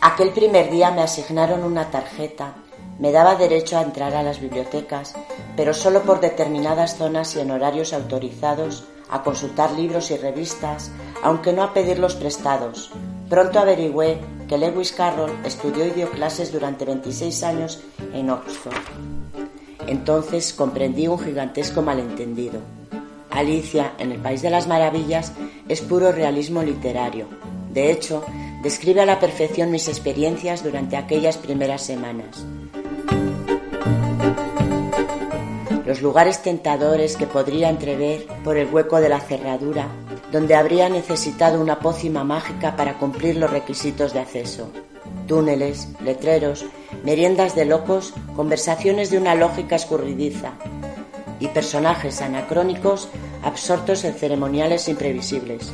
Aquel primer día me asignaron una tarjeta. Me daba derecho a entrar a las bibliotecas, pero solo por determinadas zonas y en horarios autorizados, a consultar libros y revistas, aunque no a pedirlos prestados. Pronto averigüé que Lewis Carroll estudió y dio clases durante 26 años en Oxford. Entonces comprendí un gigantesco malentendido. Alicia, en el País de las Maravillas, es puro realismo literario, de hecho, describe a la perfección mis experiencias durante aquellas primeras semanas. Los lugares tentadores que podría entrever por el hueco de la cerradura, donde habría necesitado una pócima mágica para cumplir los requisitos de acceso. Túneles, letreros, meriendas de locos, conversaciones de una lógica escurridiza y personajes anacrónicos absortos en ceremoniales imprevisibles.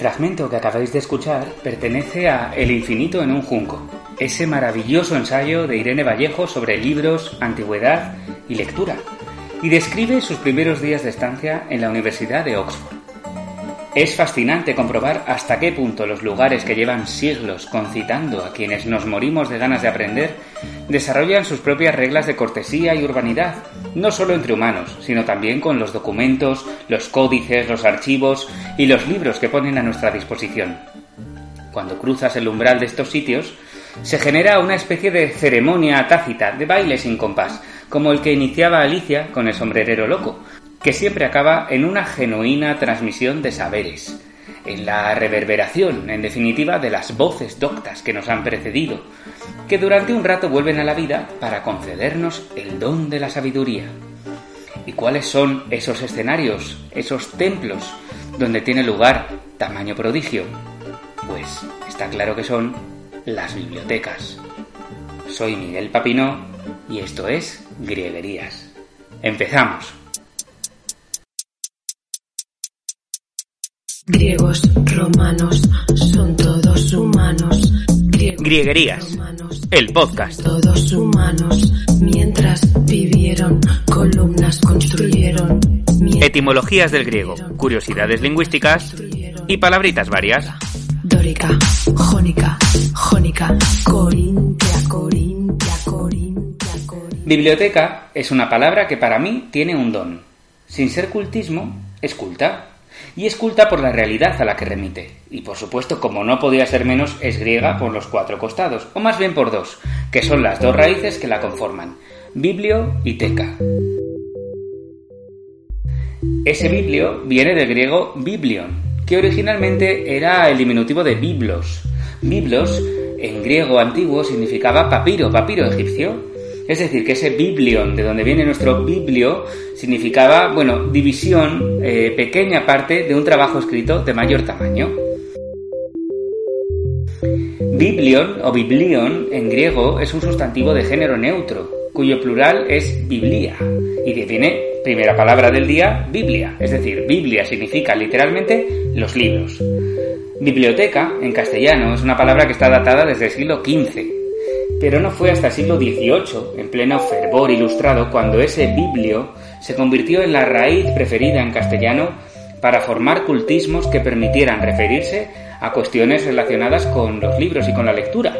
Fragmento que acabáis de escuchar pertenece a El infinito en un junco, ese maravilloso ensayo de Irene Vallejo sobre libros, antigüedad y lectura, y describe sus primeros días de estancia en la Universidad de Oxford. Es fascinante comprobar hasta qué punto los lugares que llevan siglos concitando a quienes nos morimos de ganas de aprender desarrollan sus propias reglas de cortesía y urbanidad, no solo entre humanos, sino también con los documentos, los códices, los archivos y los libros que ponen a nuestra disposición. Cuando cruzas el umbral de estos sitios, se genera una especie de ceremonia tácita, de baile sin compás, como el que iniciaba Alicia con el sombrerero loco, que siempre acaba en una genuina transmisión de saberes, en la reverberación, en definitiva, de las voces doctas que nos han precedido, que durante un rato vuelven a la vida para concedernos el don de la sabiduría. ¿Y cuáles son esos escenarios, esos templos, donde tiene lugar tamaño prodigio? Pues está claro que son las bibliotecas. Soy Miguel Papino y esto es Grieguerías. Empezamos. Griegos, romanos, son todos humanos. Grieguerías, el podcast. Todos humanos, mientras vivieron, columnas construyeron. Etimologías del griego, curiosidades lingüísticas y palabritas varias. Dórica, jónica, jónica, corintia, corintia, corintia, corintia. Biblioteca es una palabra que para mí tiene un don. Sin ser cultismo, es culta y es culta por la realidad a la que remite. Y por supuesto, como no podía ser menos, es griega por los cuatro costados, o más bien por dos, que son las dos raíces que la conforman, biblio y teca. Ese biblio viene del griego biblion, que originalmente era el diminutivo de biblos. Biblos, en griego antiguo, significaba papiro, papiro egipcio, es decir, que ese biblion, de donde viene nuestro biblio, significaba, bueno, división, eh, pequeña parte de un trabajo escrito de mayor tamaño. Biblion o biblion en griego es un sustantivo de género neutro, cuyo plural es biblia, y viene, primera palabra del día, Biblia, es decir, Biblia significa literalmente los libros. Biblioteca, en castellano, es una palabra que está datada desde el siglo XV, pero no fue hasta el siglo XVIII, en pleno fervor ilustrado, cuando ese biblio se convirtió en la raíz preferida en castellano para formar cultismos que permitieran referirse a cuestiones relacionadas con los libros y con la lectura.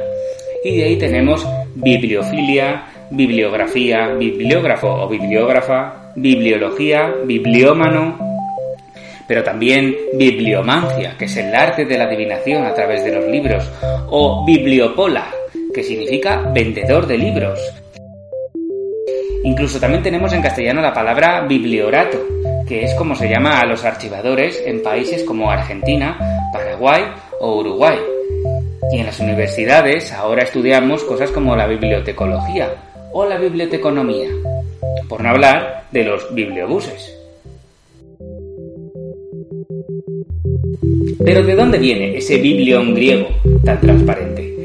Y de ahí tenemos bibliofilia, bibliografía, bibliógrafo o bibliógrafa, bibliología, bibliómano, pero también bibliomancia, que es el arte de la adivinación a través de los libros, o bibliopola, que significa vendedor de libros. Incluso también tenemos en castellano la palabra bibliorato, que es como se llama a los archivadores en países como Argentina, Paraguay o Uruguay. Y en las universidades ahora estudiamos cosas como la bibliotecología o la biblioteconomía, por no hablar de los bibliobuses. Pero ¿de dónde viene ese biblión griego tan transparente?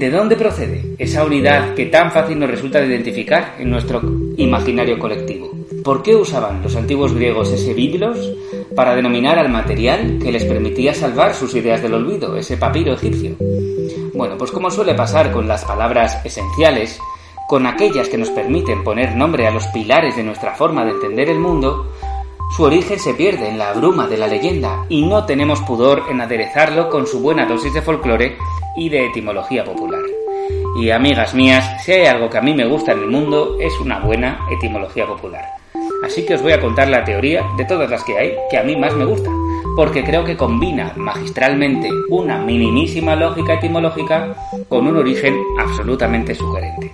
¿De dónde procede esa unidad que tan fácil nos resulta de identificar en nuestro imaginario colectivo? ¿Por qué usaban los antiguos griegos ese biblos para denominar al material que les permitía salvar sus ideas del olvido, ese papiro egipcio? Bueno, pues como suele pasar con las palabras esenciales, con aquellas que nos permiten poner nombre a los pilares de nuestra forma de entender el mundo, su origen se pierde en la bruma de la leyenda y no tenemos pudor en aderezarlo con su buena dosis de folclore y de etimología popular. Y amigas mías, si hay algo que a mí me gusta en el mundo es una buena etimología popular. Así que os voy a contar la teoría de todas las que hay que a mí más me gusta, porque creo que combina magistralmente una minimísima lógica etimológica con un origen absolutamente sugerente.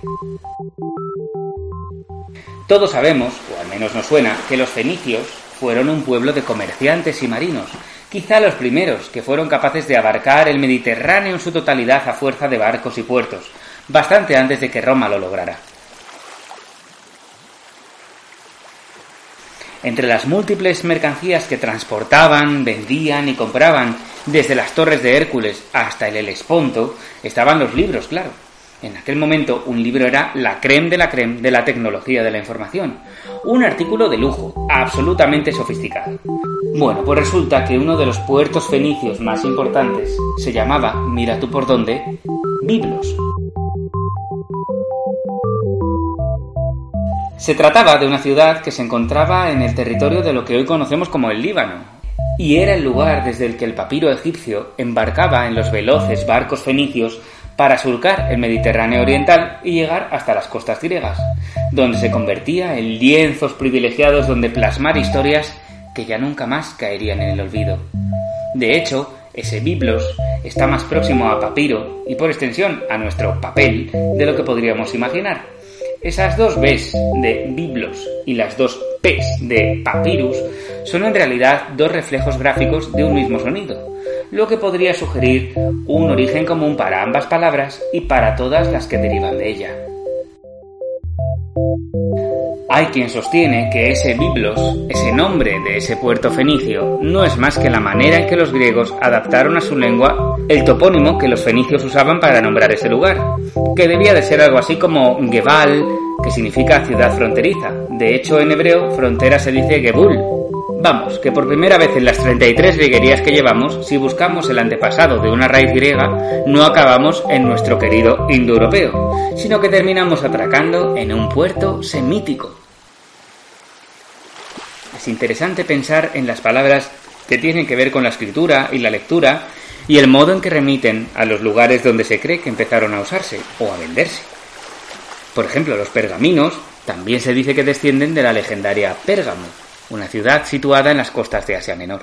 Todos sabemos, o al menos nos suena, que los fenicios fueron un pueblo de comerciantes y marinos, quizá los primeros que fueron capaces de abarcar el Mediterráneo en su totalidad a fuerza de barcos y puertos, bastante antes de que Roma lo lograra. Entre las múltiples mercancías que transportaban, vendían y compraban, desde las torres de Hércules hasta el Helesponto, estaban los libros, claro en aquel momento un libro era la creme de la creme de la tecnología de la información. Un artículo de lujo, absolutamente sofisticado. Bueno, pues resulta que uno de los puertos fenicios más importantes se llamaba, mira tú por dónde, Biblos. Se trataba de una ciudad que se encontraba en el territorio de lo que hoy conocemos como el Líbano, y era el lugar desde el que el papiro egipcio embarcaba en los veloces barcos fenicios para surcar el Mediterráneo oriental y llegar hasta las costas griegas, donde se convertía en lienzos privilegiados donde plasmar historias que ya nunca más caerían en el olvido. De hecho, ese biblos está más próximo a papiro y por extensión a nuestro papel de lo que podríamos imaginar. Esas dos Bs de biblos y las dos Ps de papyrus son en realidad dos reflejos gráficos de un mismo sonido, lo que podría sugerir un origen común para ambas palabras y para todas las que derivan de ella. Hay quien sostiene que ese Biblos, ese nombre de ese puerto fenicio, no es más que la manera en que los griegos adaptaron a su lengua el topónimo que los fenicios usaban para nombrar ese lugar, que debía de ser algo así como Gebal, que significa ciudad fronteriza. De hecho, en hebreo, frontera se dice Gebul, Vamos, que por primera vez en las 33 grieguerías que llevamos, si buscamos el antepasado de una raíz griega, no acabamos en nuestro querido indoeuropeo, sino que terminamos atracando en un puerto semítico. Es interesante pensar en las palabras que tienen que ver con la escritura y la lectura y el modo en que remiten a los lugares donde se cree que empezaron a usarse o a venderse. Por ejemplo, los pergaminos también se dice que descienden de la legendaria Pérgamo, una ciudad situada en las costas de Asia Menor.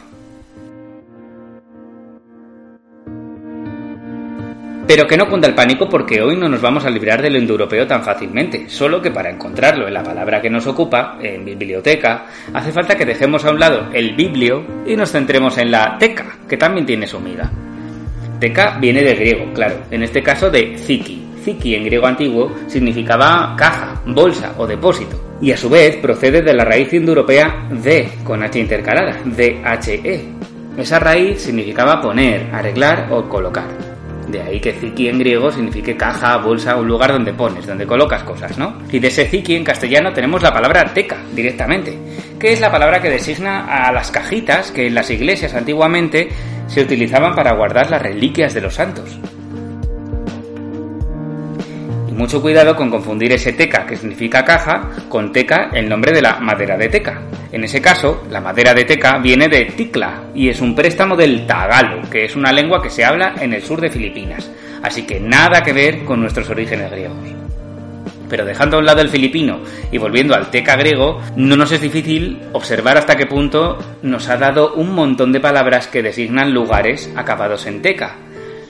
Pero que no cunda el pánico porque hoy no nos vamos a librar del indoeuropeo tan fácilmente, solo que para encontrarlo en la palabra que nos ocupa, en biblioteca, hace falta que dejemos a un lado el biblio y nos centremos en la teca, que también tiene su miga. Teca viene de griego, claro, en este caso de ziki, Ziki en griego antiguo significaba caja, bolsa o depósito, y a su vez procede de la raíz indoeuropea de, con H intercalada, DHE. Esa raíz significaba poner, arreglar o colocar. De ahí que ziki en griego signifique caja, bolsa, un lugar donde pones, donde colocas cosas, ¿no? Y de ese ziki en castellano tenemos la palabra teca directamente, que es la palabra que designa a las cajitas que en las iglesias antiguamente se utilizaban para guardar las reliquias de los santos. Mucho cuidado con confundir ese teca, que significa caja, con teca, el nombre de la madera de teca. En ese caso, la madera de teca viene de ticla y es un préstamo del tagalo, que es una lengua que se habla en el sur de Filipinas. Así que nada que ver con nuestros orígenes griegos. Pero dejando a un lado el filipino y volviendo al teca griego, no nos es difícil observar hasta qué punto nos ha dado un montón de palabras que designan lugares acabados en teca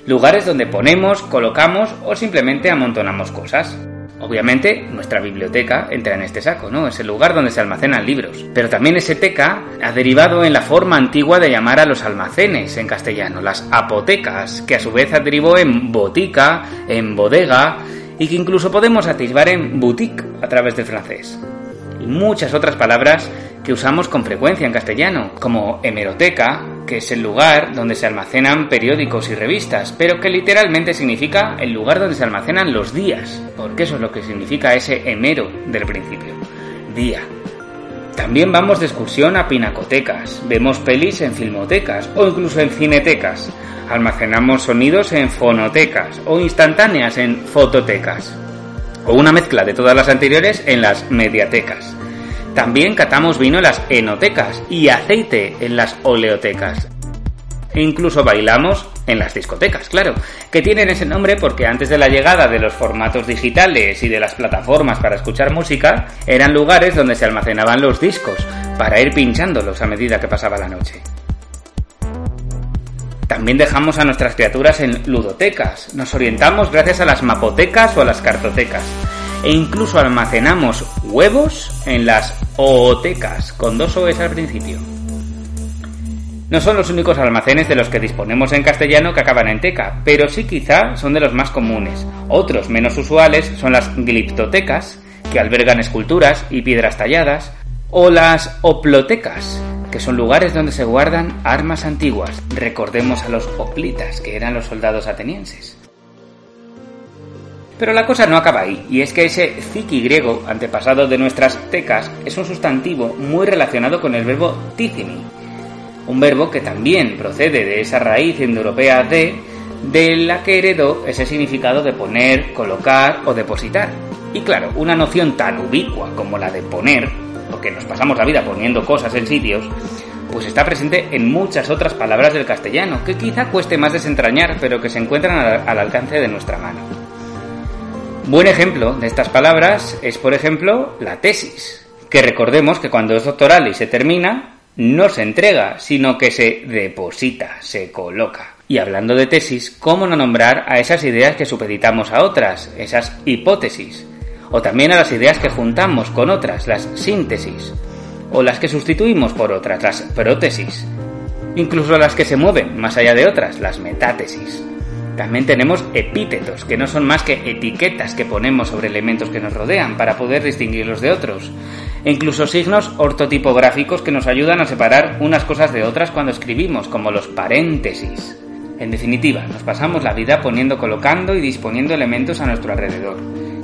lugares donde ponemos, colocamos o simplemente amontonamos cosas. Obviamente, nuestra biblioteca entra en este saco, ¿no? Es el lugar donde se almacenan libros. Pero también ese teca ha derivado en la forma antigua de llamar a los almacenes en castellano, las apotecas, que a su vez derivó en botica, en bodega y que incluso podemos atisbar en boutique a través del francés. Y muchas otras palabras que usamos con frecuencia en castellano, como hemeroteca, que es el lugar donde se almacenan periódicos y revistas, pero que literalmente significa el lugar donde se almacenan los días, porque eso es lo que significa ese hemero del principio, día. También vamos de excursión a pinacotecas, vemos pelis en filmotecas o incluso en cinetecas, almacenamos sonidos en fonotecas o instantáneas en fototecas, o una mezcla de todas las anteriores en las mediatecas. También catamos vino en las enotecas y aceite en las oleotecas. E incluso bailamos en las discotecas, claro, que tienen ese nombre porque antes de la llegada de los formatos digitales y de las plataformas para escuchar música, eran lugares donde se almacenaban los discos para ir pinchándolos a medida que pasaba la noche. También dejamos a nuestras criaturas en ludotecas, nos orientamos gracias a las mapotecas o a las cartotecas, e incluso almacenamos huevos en las ootecas, con dos OEs al principio. No son los únicos almacenes de los que disponemos en castellano que acaban en teca, pero sí quizá son de los más comunes. Otros menos usuales son las gliptotecas, que albergan esculturas y piedras talladas, o las oplotecas, que son lugares donde se guardan armas antiguas. Recordemos a los oplitas, que eran los soldados atenienses. Pero la cosa no acaba ahí, y es que ese ziki griego, antepasado de nuestras tecas, es un sustantivo muy relacionado con el verbo ticini, un verbo que también procede de esa raíz indoeuropea de, de la que heredó ese significado de poner, colocar o depositar. Y claro, una noción tan ubicua como la de poner, porque nos pasamos la vida poniendo cosas en sitios, pues está presente en muchas otras palabras del castellano, que quizá cueste más desentrañar, pero que se encuentran al alcance de nuestra mano. Buen ejemplo de estas palabras es, por ejemplo, la tesis, que recordemos que cuando es doctoral y se termina, no se entrega, sino que se deposita, se coloca. Y hablando de tesis, ¿cómo no nombrar a esas ideas que supeditamos a otras, esas hipótesis? O también a las ideas que juntamos con otras, las síntesis. O las que sustituimos por otras, las prótesis. Incluso las que se mueven más allá de otras, las metátesis. También tenemos epítetos, que no son más que etiquetas que ponemos sobre elementos que nos rodean para poder distinguirlos de otros. E incluso signos ortotipográficos que nos ayudan a separar unas cosas de otras cuando escribimos, como los paréntesis. En definitiva, nos pasamos la vida poniendo, colocando y disponiendo elementos a nuestro alrededor,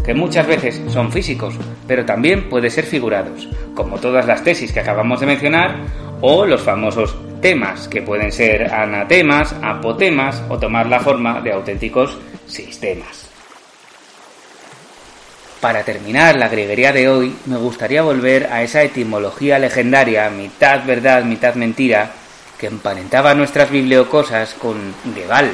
que muchas veces son físicos, pero también pueden ser figurados, como todas las tesis que acabamos de mencionar, o los famosos temas, que pueden ser anatemas, apotemas o tomar la forma de auténticos sistemas. Para terminar la grieguería de hoy, me gustaría volver a esa etimología legendaria, mitad verdad, mitad mentira, que emparentaba nuestras bibliocosas con Gebal,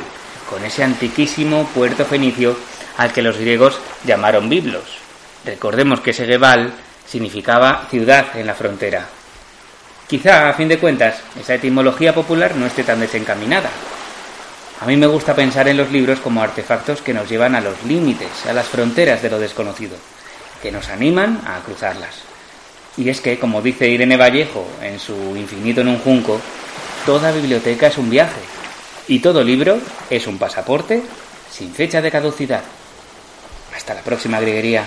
con ese antiquísimo puerto fenicio al que los griegos llamaron Biblos. Recordemos que ese Gebal significaba ciudad en la frontera. Quizá, a fin de cuentas, esa etimología popular no esté tan desencaminada. A mí me gusta pensar en los libros como artefactos que nos llevan a los límites, a las fronteras de lo desconocido, que nos animan a cruzarlas. Y es que, como dice Irene Vallejo en su Infinito en un Junco, toda biblioteca es un viaje y todo libro es un pasaporte sin fecha de caducidad. Hasta la próxima grieguería.